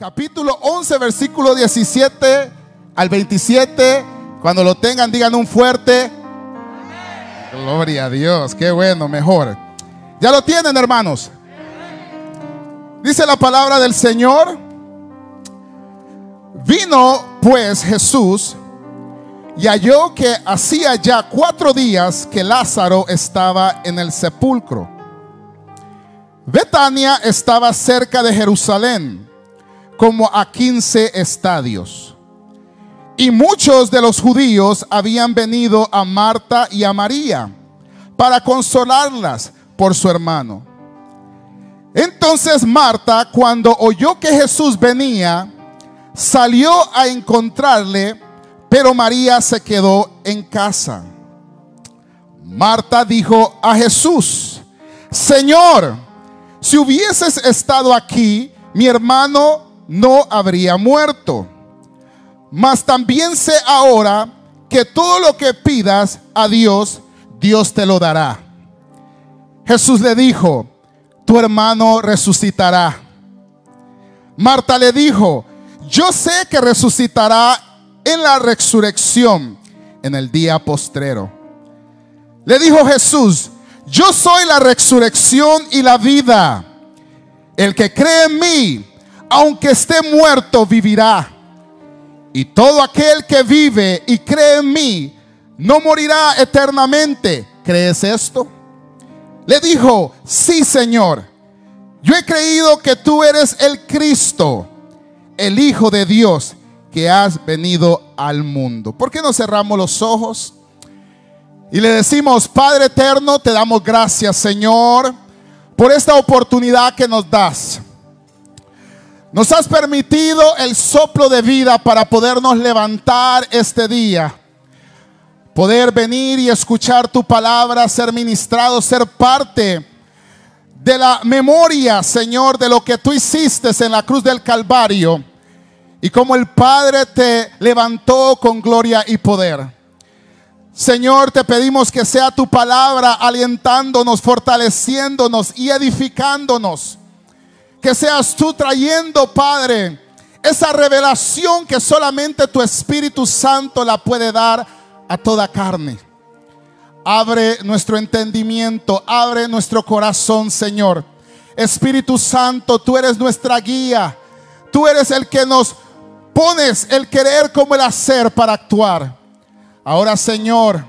capítulo 11, versículo 17 al 27. Cuando lo tengan, digan un fuerte. Gloria a Dios, qué bueno, mejor. Ya lo tienen, hermanos. Dice la palabra del Señor. Vino pues Jesús y halló que hacía ya cuatro días que Lázaro estaba en el sepulcro. Betania estaba cerca de Jerusalén, como a 15 estadios. Y muchos de los judíos habían venido a Marta y a María para consolarlas por su hermano. Entonces Marta, cuando oyó que Jesús venía, salió a encontrarle, pero María se quedó en casa. Marta dijo a Jesús, Señor, si hubieses estado aquí, mi hermano no habría muerto. Mas también sé ahora que todo lo que pidas a Dios, Dios te lo dará. Jesús le dijo, tu hermano resucitará. Marta le dijo, yo sé que resucitará en la resurrección en el día postrero. Le dijo Jesús, yo soy la resurrección y la vida. El que cree en mí, aunque esté muerto, vivirá. Y todo aquel que vive y cree en mí, no morirá eternamente. ¿Crees esto? Le dijo, sí Señor, yo he creído que tú eres el Cristo, el Hijo de Dios, que has venido al mundo. ¿Por qué no cerramos los ojos? Y le decimos, Padre eterno, te damos gracias, Señor, por esta oportunidad que nos das. Nos has permitido el soplo de vida para podernos levantar este día. Poder venir y escuchar tu palabra, ser ministrado, ser parte de la memoria, Señor, de lo que tú hiciste en la cruz del Calvario y como el Padre te levantó con gloria y poder. Señor, te pedimos que sea tu palabra alientándonos, fortaleciéndonos y edificándonos. Que seas tú trayendo, Padre, esa revelación que solamente tu Espíritu Santo la puede dar a toda carne. Abre nuestro entendimiento, abre nuestro corazón, Señor. Espíritu Santo, tú eres nuestra guía. Tú eres el que nos pones el querer como el hacer para actuar. Ahora, Señor,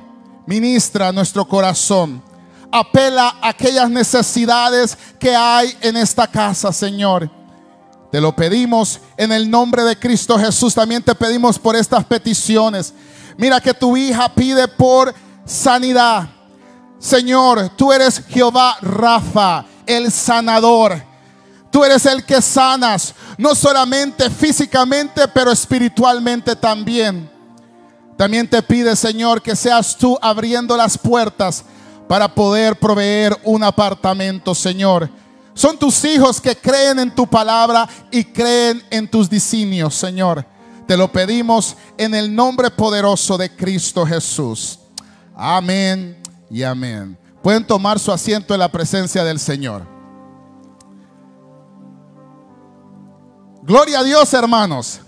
ministra nuestro corazón. Apela a aquellas necesidades que hay en esta casa, Señor. Te lo pedimos en el nombre de Cristo Jesús. También te pedimos por estas peticiones. Mira que tu hija pide por sanidad. Señor, tú eres Jehová Rafa, el sanador. Tú eres el que sanas, no solamente físicamente, pero espiritualmente también. También te pide, Señor, que seas tú abriendo las puertas para poder proveer un apartamento, Señor. Son tus hijos que creen en tu palabra y creen en tus designios, Señor. Te lo pedimos en el nombre poderoso de Cristo Jesús. Amén y amén. Pueden tomar su asiento en la presencia del Señor. Gloria a Dios, hermanos.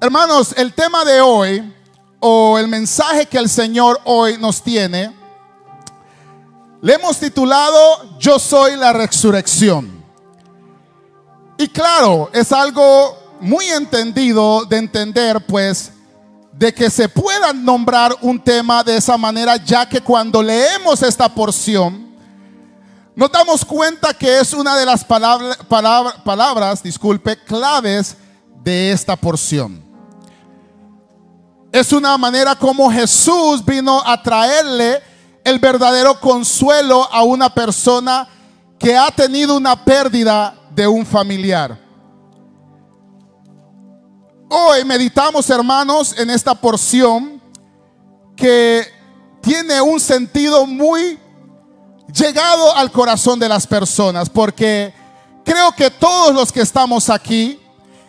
Hermanos, el tema de hoy o el mensaje que el Señor hoy nos tiene, le hemos titulado Yo soy la resurrección. Y claro, es algo muy entendido de entender, pues, de que se pueda nombrar un tema de esa manera, ya que cuando leemos esta porción, nos damos cuenta que es una de las palabras, palabras, disculpe, claves de esta porción. Es una manera como Jesús vino a traerle el verdadero consuelo a una persona que ha tenido una pérdida de un familiar. Hoy meditamos, hermanos, en esta porción que tiene un sentido muy llegado al corazón de las personas, porque creo que todos los que estamos aquí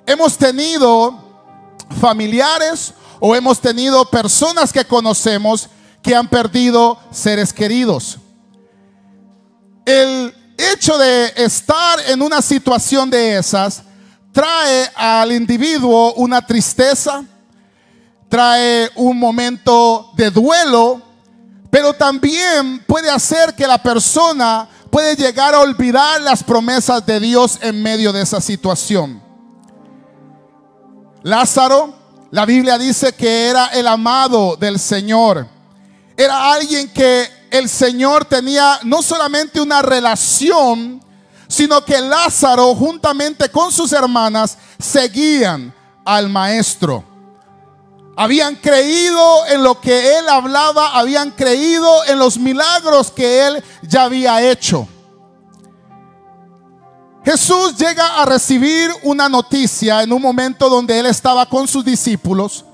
hemos tenido familiares o hemos tenido personas que conocemos que han perdido seres queridos. El hecho de estar en una situación de esas trae al individuo una tristeza, trae un momento de duelo, pero también puede hacer que la persona puede llegar a olvidar las promesas de Dios en medio de esa situación. Lázaro, la Biblia dice que era el amado del Señor. Era alguien que el Señor tenía no solamente una relación, sino que Lázaro juntamente con sus hermanas seguían al maestro. Habían creído en lo que él hablaba, habían creído en los milagros que él ya había hecho. Jesús llega a recibir una noticia en un momento donde él estaba con sus discípulos.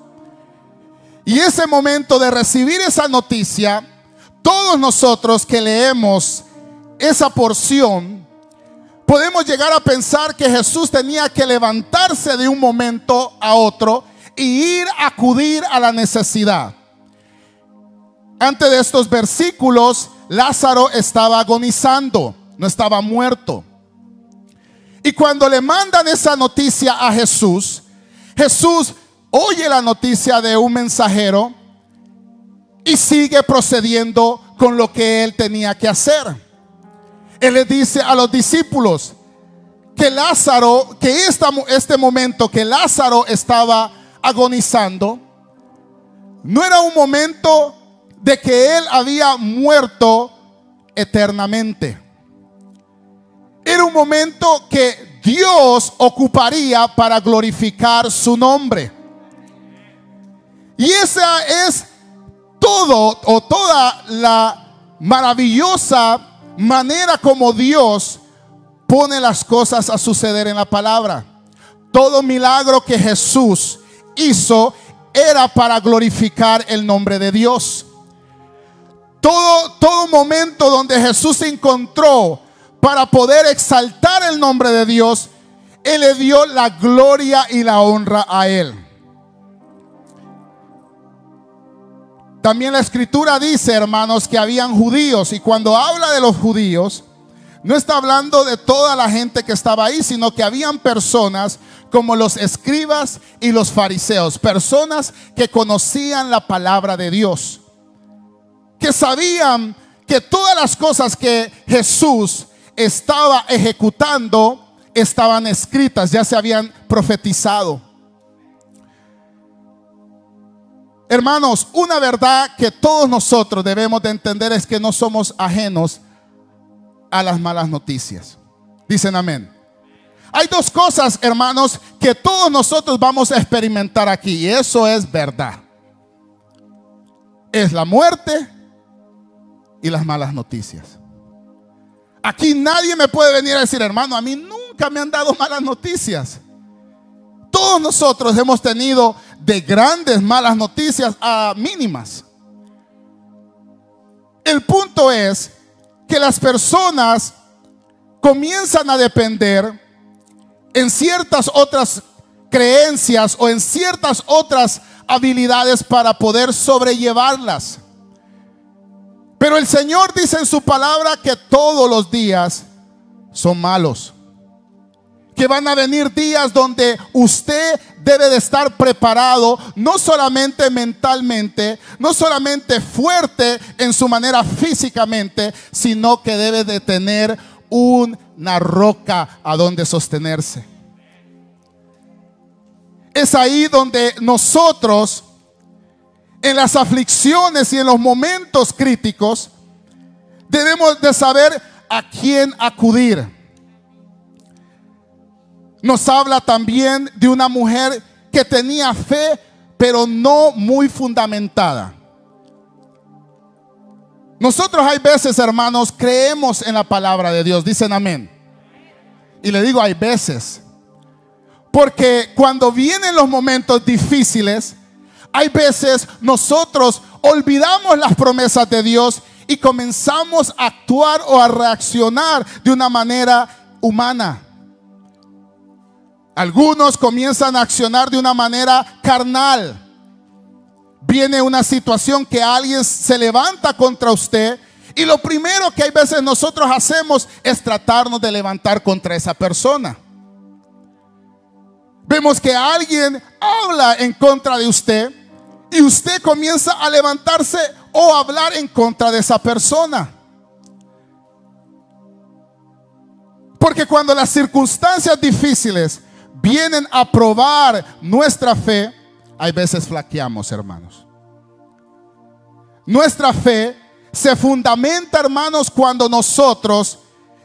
Y ese momento de recibir esa noticia, todos nosotros que leemos esa porción, podemos llegar a pensar que Jesús tenía que levantarse de un momento a otro y ir a acudir a la necesidad. Antes de estos versículos, Lázaro estaba agonizando, no estaba muerto. Y cuando le mandan esa noticia a Jesús, Jesús oye la noticia de un mensajero y sigue procediendo con lo que él tenía que hacer. Él le dice a los discípulos que Lázaro, que este momento que Lázaro estaba agonizando, no era un momento de que él había muerto eternamente. Era un momento que Dios ocuparía para glorificar su nombre. Y esa es todo o toda la maravillosa manera como Dios pone las cosas a suceder en la palabra. Todo milagro que Jesús hizo era para glorificar el nombre de Dios. Todo, todo momento donde Jesús se encontró para poder exaltar el nombre de Dios, Él le dio la gloria y la honra a Él. También la escritura dice, hermanos, que habían judíos y cuando habla de los judíos, no está hablando de toda la gente que estaba ahí, sino que habían personas como los escribas y los fariseos, personas que conocían la palabra de Dios, que sabían que todas las cosas que Jesús estaba ejecutando estaban escritas, ya se habían profetizado. Hermanos, una verdad que todos nosotros debemos de entender es que no somos ajenos a las malas noticias. Dicen amén. Hay dos cosas, hermanos, que todos nosotros vamos a experimentar aquí y eso es verdad. Es la muerte y las malas noticias. Aquí nadie me puede venir a decir, hermano, a mí nunca me han dado malas noticias. Todos nosotros hemos tenido de grandes malas noticias a mínimas. El punto es que las personas comienzan a depender en ciertas otras creencias o en ciertas otras habilidades para poder sobrellevarlas. Pero el Señor dice en su palabra que todos los días son malos que van a venir días donde usted debe de estar preparado, no solamente mentalmente, no solamente fuerte en su manera físicamente, sino que debe de tener una roca a donde sostenerse. Es ahí donde nosotros, en las aflicciones y en los momentos críticos, debemos de saber a quién acudir nos habla también de una mujer que tenía fe, pero no muy fundamentada. Nosotros hay veces, hermanos, creemos en la palabra de Dios. Dicen amén. Y le digo, hay veces. Porque cuando vienen los momentos difíciles, hay veces nosotros olvidamos las promesas de Dios y comenzamos a actuar o a reaccionar de una manera humana. Algunos comienzan a accionar de una manera carnal. Viene una situación que alguien se levanta contra usted y lo primero que hay veces nosotros hacemos es tratarnos de levantar contra esa persona. Vemos que alguien habla en contra de usted y usted comienza a levantarse o hablar en contra de esa persona. Porque cuando las circunstancias difíciles vienen a probar nuestra fe, hay veces flaqueamos, hermanos. Nuestra fe se fundamenta, hermanos, cuando nosotros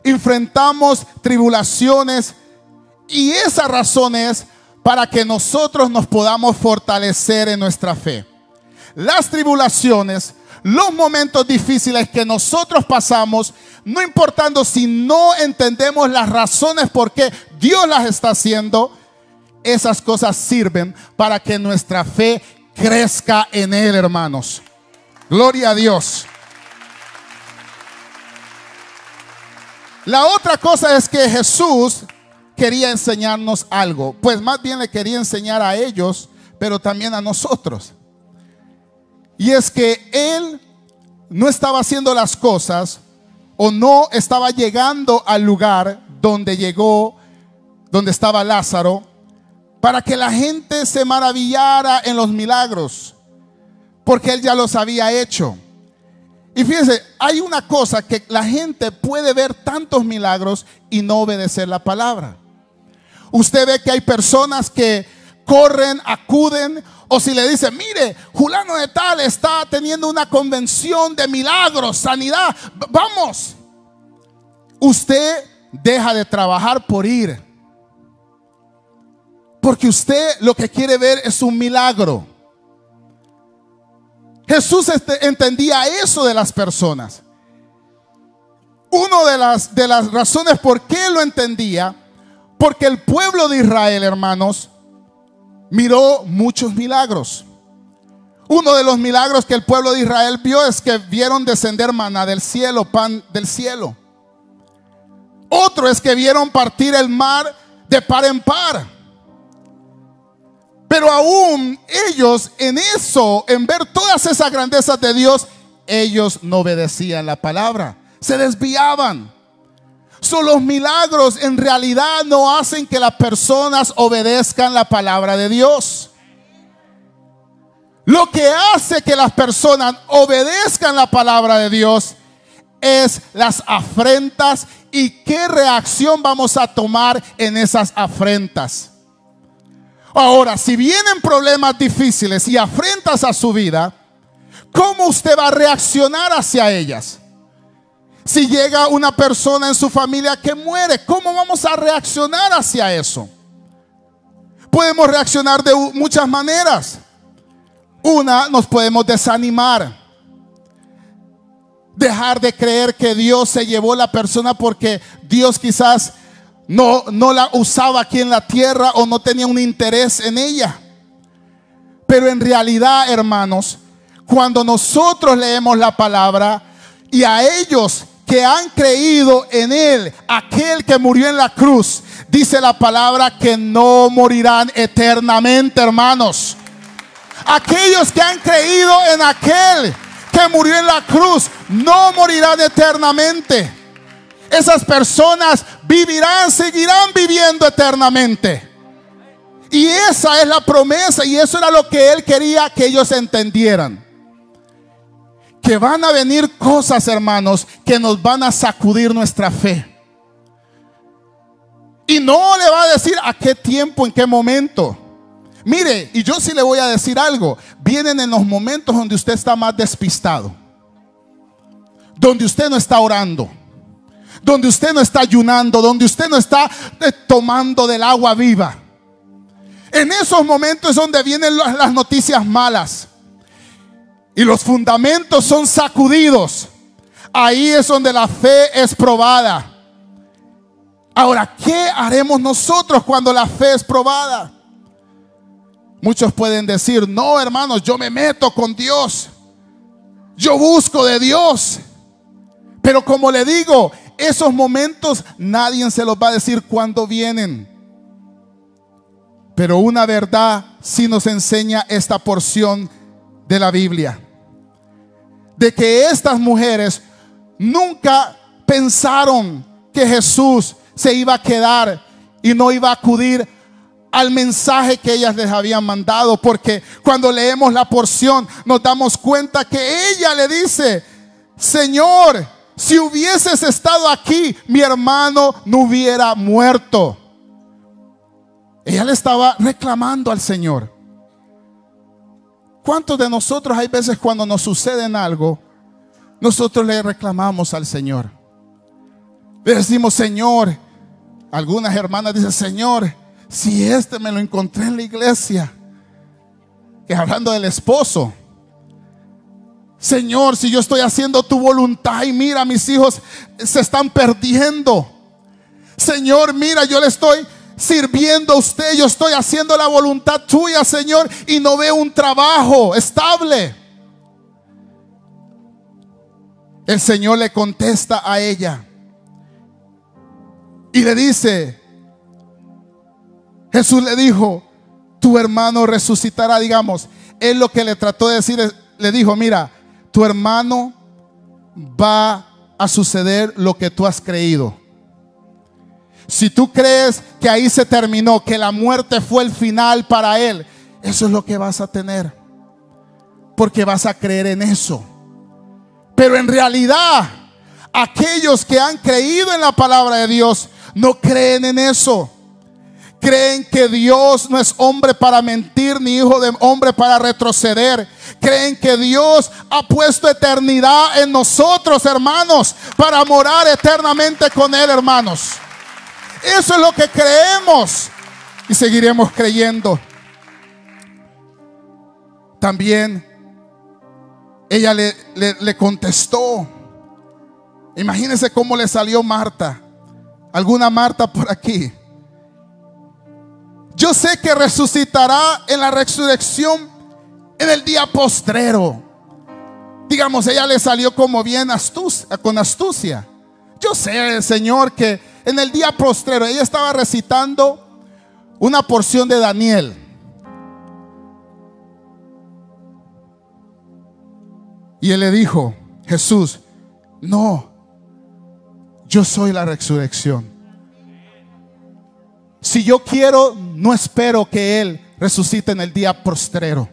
enfrentamos tribulaciones y esa razón es para que nosotros nos podamos fortalecer en nuestra fe. Las tribulaciones, los momentos difíciles que nosotros pasamos, no importando si no entendemos las razones por qué Dios las está haciendo, esas cosas sirven para que nuestra fe crezca en Él, hermanos. Gloria a Dios. La otra cosa es que Jesús quería enseñarnos algo. Pues más bien le quería enseñar a ellos, pero también a nosotros. Y es que Él no estaba haciendo las cosas o no estaba llegando al lugar donde llegó, donde estaba Lázaro, para que la gente se maravillara en los milagros, porque Él ya los había hecho. Y fíjense, hay una cosa que la gente puede ver tantos milagros y no obedecer la palabra. Usted ve que hay personas que corren, acuden, o si le dicen, mire, Julano de tal está teniendo una convención de milagros, sanidad, vamos. Usted deja de trabajar por ir. Porque usted lo que quiere ver es un milagro. Jesús entendía eso de las personas. Una de las, de las razones por qué lo entendía porque el pueblo de Israel, hermanos, miró muchos milagros. Uno de los milagros que el pueblo de Israel vio es que vieron descender maná del cielo, pan del cielo. Otro es que vieron partir el mar de par en par. Pero aún ellos en eso, en ver todas esas grandezas de Dios, ellos no obedecían la palabra. Se desviaban. Los milagros en realidad no hacen que las personas obedezcan la palabra de Dios. Lo que hace que las personas obedezcan la palabra de Dios es las afrentas y qué reacción vamos a tomar en esas afrentas. Ahora, si vienen problemas difíciles y afrentas a su vida, ¿cómo usted va a reaccionar hacia ellas? Si llega una persona en su familia que muere, ¿cómo vamos a reaccionar hacia eso? Podemos reaccionar de muchas maneras. Una, nos podemos desanimar. Dejar de creer que Dios se llevó la persona porque Dios quizás no, no la usaba aquí en la tierra o no tenía un interés en ella. Pero en realidad, hermanos, cuando nosotros leemos la palabra y a ellos que han creído en Él, aquel que murió en la cruz, dice la palabra que no morirán eternamente, hermanos. Aquellos que han creído en aquel que murió en la cruz, no morirán eternamente. Esas personas vivirán, seguirán viviendo eternamente. Y esa es la promesa y eso era lo que Él quería que ellos entendieran que van a venir cosas, hermanos, que nos van a sacudir nuestra fe. Y no le va a decir a qué tiempo, en qué momento. Mire, y yo sí le voy a decir algo. Vienen en los momentos donde usted está más despistado. Donde usted no está orando. Donde usted no está ayunando. Donde usted no está eh, tomando del agua viva. En esos momentos es donde vienen las noticias malas y los fundamentos son sacudidos, ahí es donde la fe es probada. Ahora, ¿qué haremos nosotros cuando la fe es probada? Muchos pueden decir, no hermanos, yo me meto con Dios. Yo busco de Dios. Pero como le digo, esos momentos nadie se los va a decir cuando vienen. Pero una verdad sí nos enseña esta porción de la Biblia. De que estas mujeres nunca pensaron que Jesús se iba a quedar y no iba a acudir al mensaje que ellas les habían mandado, porque cuando leemos la porción nos damos cuenta que ella le dice, Señor, si hubieses estado aquí, mi hermano no hubiera muerto. Ella le estaba reclamando al Señor. ¿Cuántos de nosotros hay veces cuando nos sucede algo, nosotros le reclamamos al Señor? Le decimos, Señor, algunas hermanas dicen, Señor, si este me lo encontré en la iglesia, que hablando del esposo, Señor, si yo estoy haciendo tu voluntad y mira, mis hijos se están perdiendo. Señor, mira, yo le estoy sirviendo a usted, yo estoy haciendo la voluntad tuya, Señor, y no veo un trabajo estable. El Señor le contesta a ella y le dice, Jesús le dijo, tu hermano resucitará, digamos. Él lo que le trató de decir, le dijo, mira, tu hermano va a suceder lo que tú has creído. Si tú crees que ahí se terminó, que la muerte fue el final para él, eso es lo que vas a tener. Porque vas a creer en eso. Pero en realidad, aquellos que han creído en la palabra de Dios no creen en eso. Creen que Dios no es hombre para mentir ni hijo de hombre para retroceder. Creen que Dios ha puesto eternidad en nosotros, hermanos, para morar eternamente con Él, hermanos. Eso es lo que creemos y seguiremos creyendo. También ella le, le contestó. Imagínense cómo le salió Marta. ¿Alguna Marta por aquí? Yo sé que resucitará en la resurrección en el día postrero. Digamos, ella le salió como bien con astucia. Yo sé, Señor, que en el día postrero ella estaba recitando una porción de Daniel. Y él le dijo, Jesús, no, yo soy la resurrección. Si yo quiero, no espero que Él resucite en el día postrero.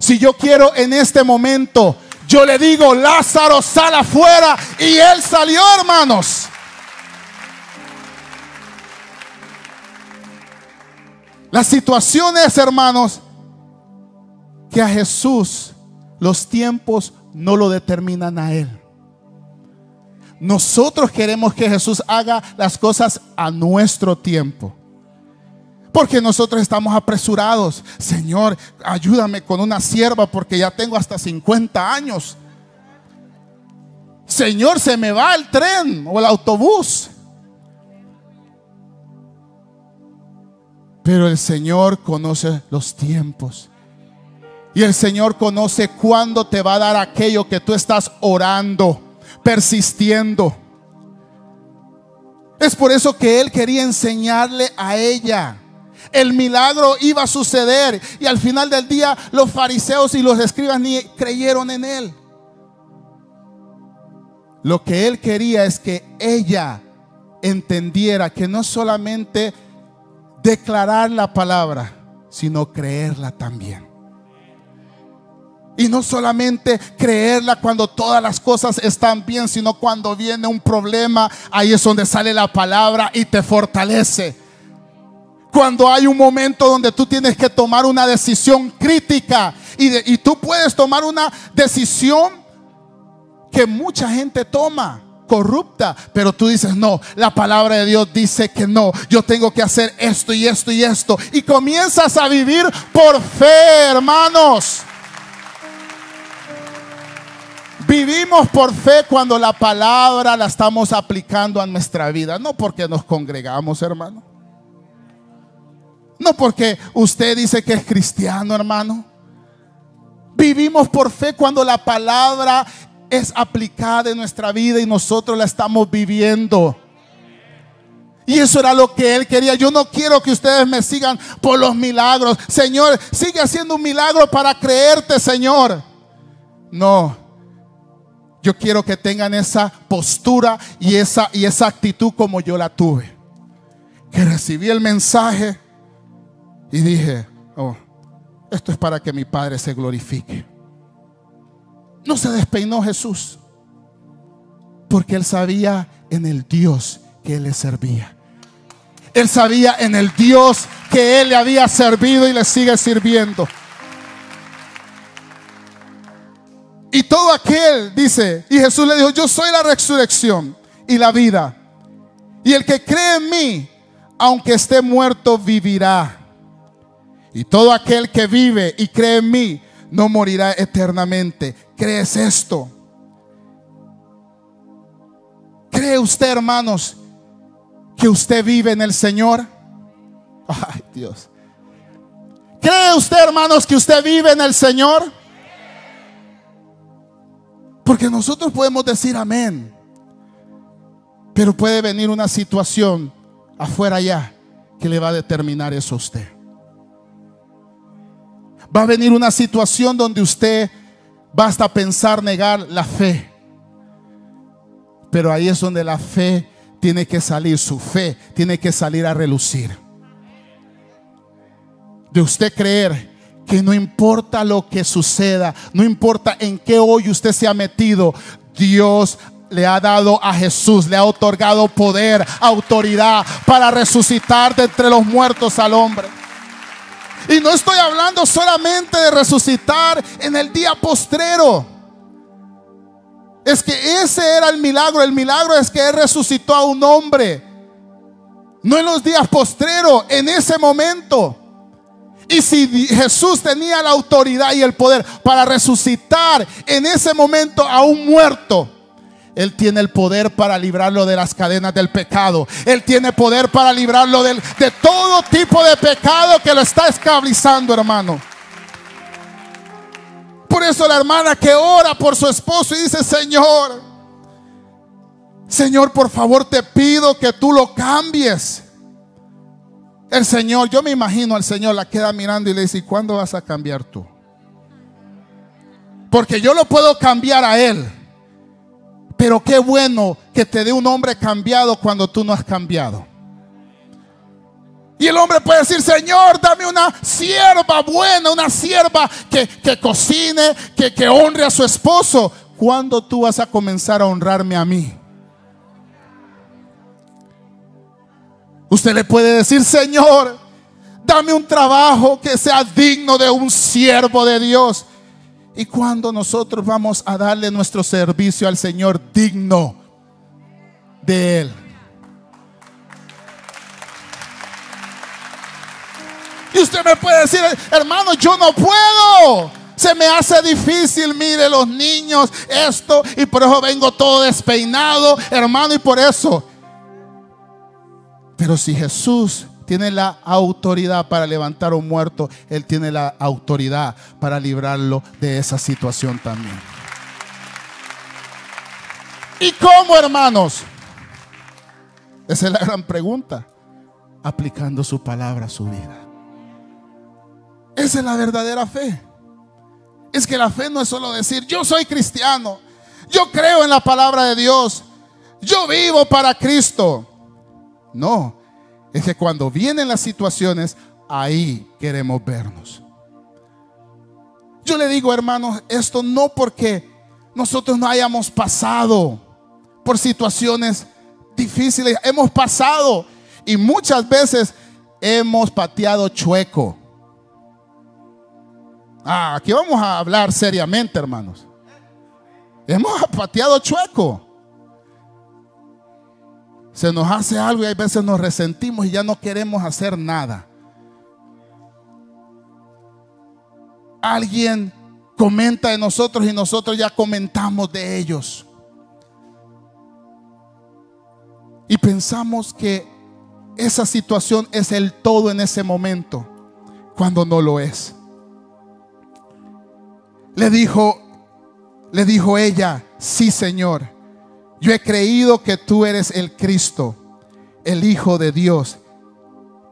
Si yo quiero en este momento, yo le digo, Lázaro, sal afuera. Y Él salió, hermanos. La situación es, hermanos, que a Jesús los tiempos no lo determinan a Él. Nosotros queremos que Jesús haga las cosas a nuestro tiempo. Porque nosotros estamos apresurados. Señor, ayúdame con una sierva porque ya tengo hasta 50 años. Señor, se me va el tren o el autobús. Pero el Señor conoce los tiempos. Y el Señor conoce cuándo te va a dar aquello que tú estás orando persistiendo. Es por eso que él quería enseñarle a ella. El milagro iba a suceder y al final del día los fariseos y los escribas ni creyeron en él. Lo que él quería es que ella entendiera que no solamente declarar la palabra, sino creerla también. Y no solamente creerla cuando todas las cosas están bien, sino cuando viene un problema, ahí es donde sale la palabra y te fortalece. Cuando hay un momento donde tú tienes que tomar una decisión crítica y, y tú puedes tomar una decisión que mucha gente toma corrupta, pero tú dices, no, la palabra de Dios dice que no, yo tengo que hacer esto y esto y esto. Y comienzas a vivir por fe, hermanos. Vivimos por fe cuando la palabra la estamos aplicando a nuestra vida, no porque nos congregamos, hermano. No porque usted dice que es cristiano, hermano. Vivimos por fe cuando la palabra es aplicada en nuestra vida y nosotros la estamos viviendo. Y eso era lo que él quería. Yo no quiero que ustedes me sigan por los milagros. Señor, sigue haciendo un milagro para creerte, Señor. No, yo quiero que tengan esa postura y esa, y esa actitud como yo la tuve. Que recibí el mensaje Y dije, oh, esto es para que mi Padre se glorifique. No se despeinó Jesús, porque él sabía en el Dios que él le servía. Él sabía en el Dios que él le había servido y le sigue sirviendo. Y todo aquel, dice, y Jesús le dijo, yo soy la resurrección y la vida. Y el que cree en mí, aunque esté muerto, vivirá. Y todo aquel que vive y cree en mí, no morirá eternamente. ¿Crees esto? ¿Cree usted, hermanos, que usted vive en el Señor? Ay, Dios. ¿Cree usted, hermanos, que usted vive en el Señor? Porque nosotros podemos decir amén. Pero puede venir una situación afuera ya que le va a determinar eso a usted. Va a venir una situación donde usted basta pensar negar la fe. Pero ahí es donde la fe tiene que salir, su fe tiene que salir a relucir. De usted creer que no importa lo que suceda, no importa en qué hoy usted se ha metido, Dios le ha dado a Jesús, le ha otorgado poder, autoridad para resucitar de entre los muertos al hombre. Y no estoy hablando solamente de resucitar en el día postrero. Es que ese era el milagro. El milagro es que Él resucitó a un hombre. No en los días postreros, en ese momento. Y si Jesús tenía la autoridad y el poder para resucitar en ese momento a un muerto, él tiene el poder para librarlo de las cadenas del pecado. Él tiene poder para librarlo de, todo tipo de pecado que lo está esclavizando, hermano. Por eso la hermana que ora por su esposo y dice, Señor, Señor, por favor te pido que tú lo cambies. El Señor, yo me imagino al Señor la queda mirando y le dice, ¿y cuándo vas a cambiar tú? Porque yo lo puedo cambiar a Él. Pero qué bueno que te dé un hombre cambiado cuando tú no has cambiado. Y el hombre puede decir, Señor, dame una sierva buena, una sierva que, cocine, que, que honre a su esposo. ¿Cuándo tú vas a comenzar a honrarme a mí? Usted le puede decir, Señor, dame un trabajo que sea digno de un siervo de Dios. ¿Y cuando nosotros vamos a darle nuestro servicio al Señor digno de Él? Y usted me puede decir, hermano, yo no puedo. Se me hace difícil, mire los niños, esto, y por eso vengo todo despeinado, hermano, y por eso. Pero si Jesús tiene la autoridad para levantar a un muerto, Él tiene la autoridad para librarlo de esa situación también. ¿Y cómo, hermanos? Esa es la gran pregunta. Aplicando su palabra a su vida. Esa es la verdadera fe. Es que la fe no es solo decir, yo soy cristiano, yo creo en la palabra de Dios, yo vivo para Cristo. No, es que cuando vienen las situaciones, ahí queremos vernos. Yo le digo, hermanos, esto no porque nosotros no hayamos pasado por situaciones difíciles, hemos pasado y muchas veces hemos pateado chueco. Ah, aquí vamos a hablar seriamente, hermanos. Hemos pateado chueco se nos hace algo y hay veces nos resentimos y ya no queremos hacer nada. Alguien comenta de nosotros y nosotros ya comentamos de ellos. Y pensamos que esa situación es el todo en ese momento, cuando no lo es. Le dijo, le dijo ella, sí, Señor. Yo he creído que tú eres el Cristo, el Hijo de Dios,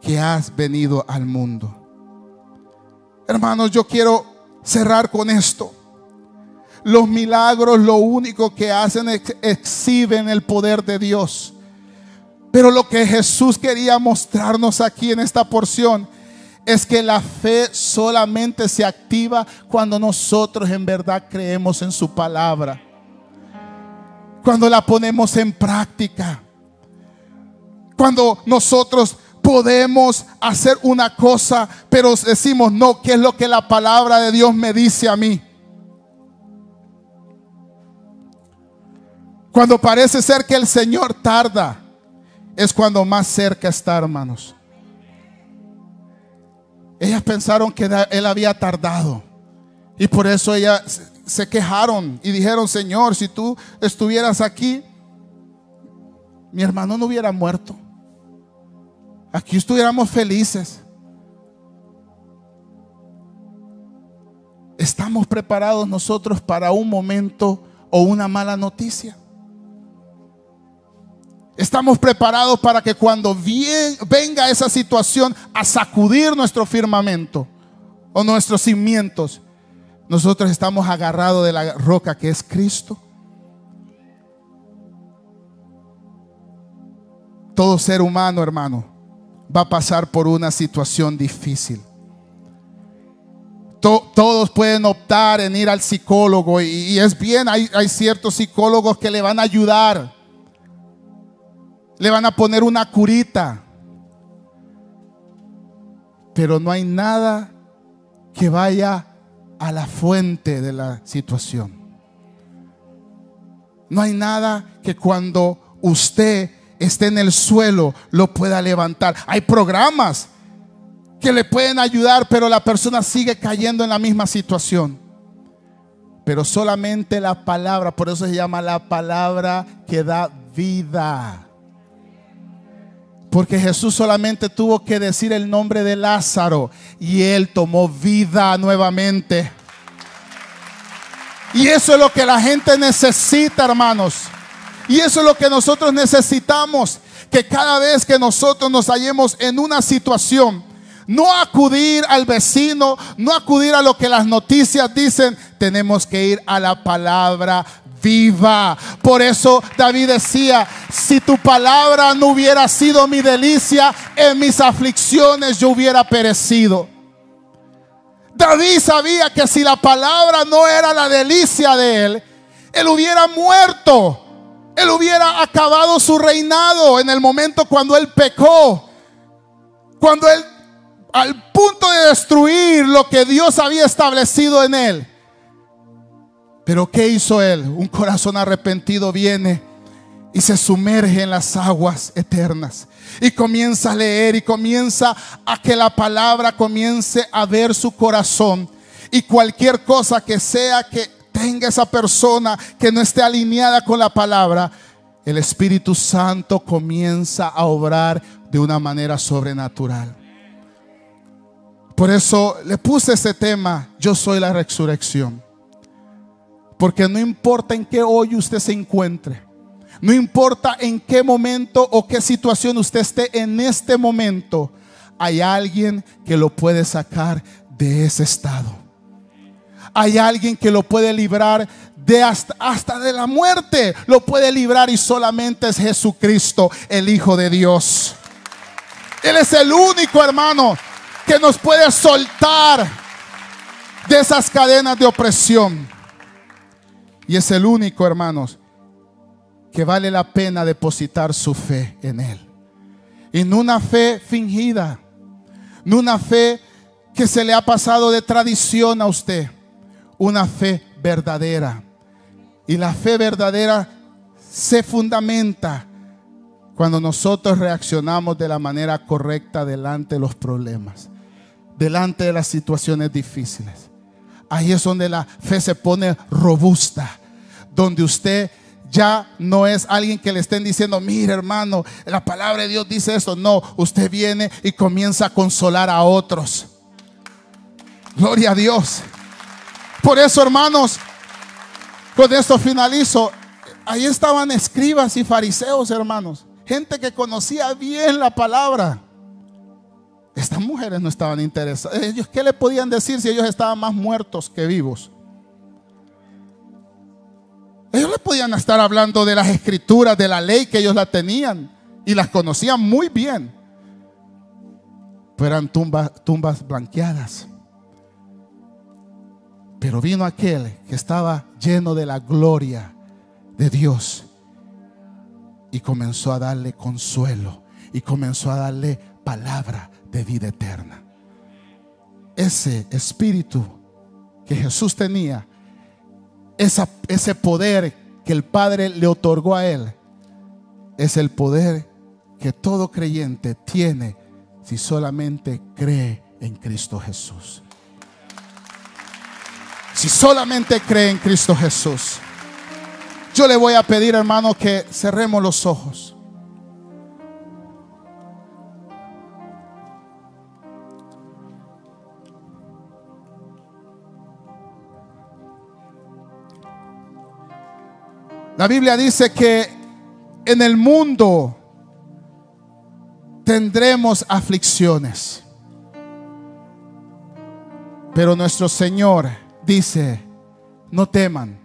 que has venido al mundo. Hermanos, yo quiero cerrar con esto. Los milagros lo único que hacen es exhiben el poder de Dios. Pero lo que Jesús quería mostrarnos aquí en esta porción es que la fe solamente se activa cuando nosotros en verdad creemos en su palabra. Cuando la ponemos en práctica. Cuando nosotros podemos hacer una cosa, pero decimos, no, ¿qué es lo que la palabra de Dios me dice a mí? Cuando parece ser que el Señor tarda, es cuando más cerca está, hermanos. Ellas pensaron que Él había tardado. Y por eso ellas se quejaron y dijeron, Señor, si tú estuvieras aquí, mi hermano no hubiera muerto. Aquí estuviéramos felices. ¿Estamos preparados nosotros para un momento o una mala noticia? Estamos preparados para que cuando venga esa situación a sacudir nuestro firmamento o nuestros cimientos, nosotros estamos agarrados de la roca que es Cristo. Todo ser humano, hermano, va a pasar por una situación difícil. todos pueden optar en ir al psicólogo y, es bien, hay, hay ciertos psicólogos que le van a ayudar le van a poner una curita. Pero no hay nada que vaya a la fuente de la situación. No hay nada que cuando usted esté en el suelo lo pueda levantar. Hay programas que le pueden ayudar, pero la persona sigue cayendo en la misma situación. Pero solamente la palabra, por eso se llama la palabra que da vida. Porque Jesús solamente tuvo que decir el nombre de Lázaro y él tomó vida nuevamente. Y eso es lo que la gente necesita, hermanos. Y eso es lo que nosotros necesitamos. Que cada vez que nosotros nos hallemos en una situación, no acudir al vecino, no acudir a lo que las noticias dicen, tenemos que ir a la palabra viva. Por eso David decía, si tu palabra no hubiera sido mi delicia, en mis aflicciones yo hubiera perecido. David sabía que si la palabra no era la delicia de él, él hubiera muerto. Él hubiera acabado su reinado en el momento cuando él pecó. Cuando él, al punto de destruir lo que Dios había establecido en él. Pero ¿qué hizo él? Un corazón arrepentido viene y se sumerge en las aguas eternas. Y comienza a leer y comienza a que la palabra comience a ver su corazón. Y cualquier cosa que sea que tenga esa persona que no esté alineada con la palabra, el Espíritu Santo comienza a obrar de una manera sobrenatural. Por eso le puse ese tema, yo soy la resurrección. Porque no importa en qué hoy usted se encuentre. No importa en qué momento o qué situación usted esté en este momento. Hay alguien que lo puede sacar de ese estado. Hay alguien que lo puede librar de hasta, hasta de la muerte. Lo puede librar y solamente es Jesucristo, el Hijo de Dios. Él es el único hermano que nos puede soltar de esas cadenas de opresión. Y es el único, hermanos, que vale la pena depositar su fe en Él. Y no una fe fingida, no una fe que se le ha pasado de tradición a usted, una fe verdadera. Y la fe verdadera se fundamenta cuando nosotros reaccionamos de la manera correcta delante de los problemas, delante de las situaciones difíciles. Ahí es donde la fe se pone robusta, donde usted ya no es alguien que le estén diciendo, mire hermano, la palabra de Dios dice esto. No, usted viene y comienza a consolar a otros. Gloria a Dios. Por eso, hermanos, con esto finalizo. Ahí estaban escribas y fariseos, hermanos. Gente que conocía bien la palabra. Estas mujeres no estaban interesadas. Ellos, ¿qué le podían decir si ellos estaban más muertos que vivos? Ellos le podían estar hablando de las escrituras, de la ley que ellos la tenían y las conocían muy bien. pero eran tumbas, tumbas blanqueadas. Pero vino aquel que estaba lleno de la gloria de Dios y comenzó a darle consuelo y comenzó a darle palabra de vida eterna. Ese espíritu que Jesús tenía, ese poder que el Padre le otorgó a él, es el poder que todo creyente tiene si solamente cree en Cristo Jesús. Si solamente cree en Cristo Jesús. Yo le voy a pedir, hermano, que cerremos los ojos. La Biblia dice que en el mundo tendremos aflicciones. Pero nuestro Señor dice, no teman,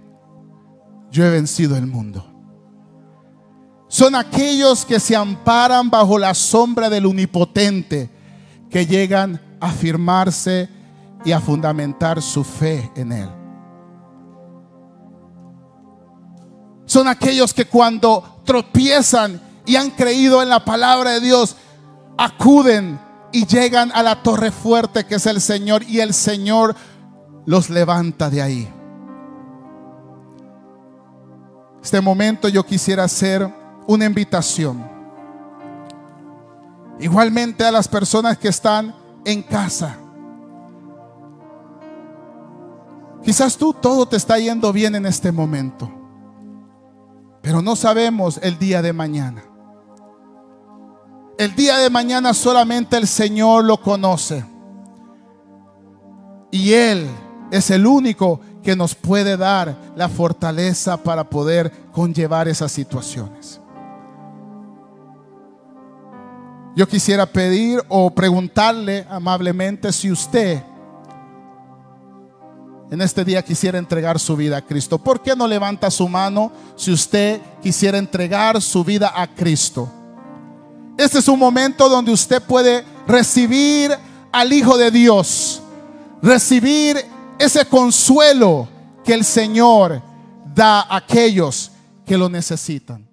yo he vencido el mundo. Son aquellos que se amparan bajo la sombra del Omnipotente, que llegan a afirmarse y a fundamentar su fe en Él. Son aquellos que cuando tropiezan y han creído en la palabra de Dios, acuden y llegan a la torre fuerte que es el Señor y el Señor los levanta de ahí. Este momento yo quisiera hacer una invitación. Igualmente a las personas que están en casa. Quizás tú todo te está yendo bien en este momento, pero no sabemos el día de mañana. El día de mañana solamente el Señor lo conoce. Y Él es el único que nos puede dar la fortaleza para poder conllevar esas situaciones. Yo quisiera pedir o preguntarle amablemente si usted en este día quisiera entregar su vida a Cristo. ¿Por qué no levanta su mano si usted quisiera entregar su vida a Cristo? Este es un momento donde usted puede recibir al Hijo de Dios, recibir ese consuelo que el Señor da a aquellos que lo necesitan.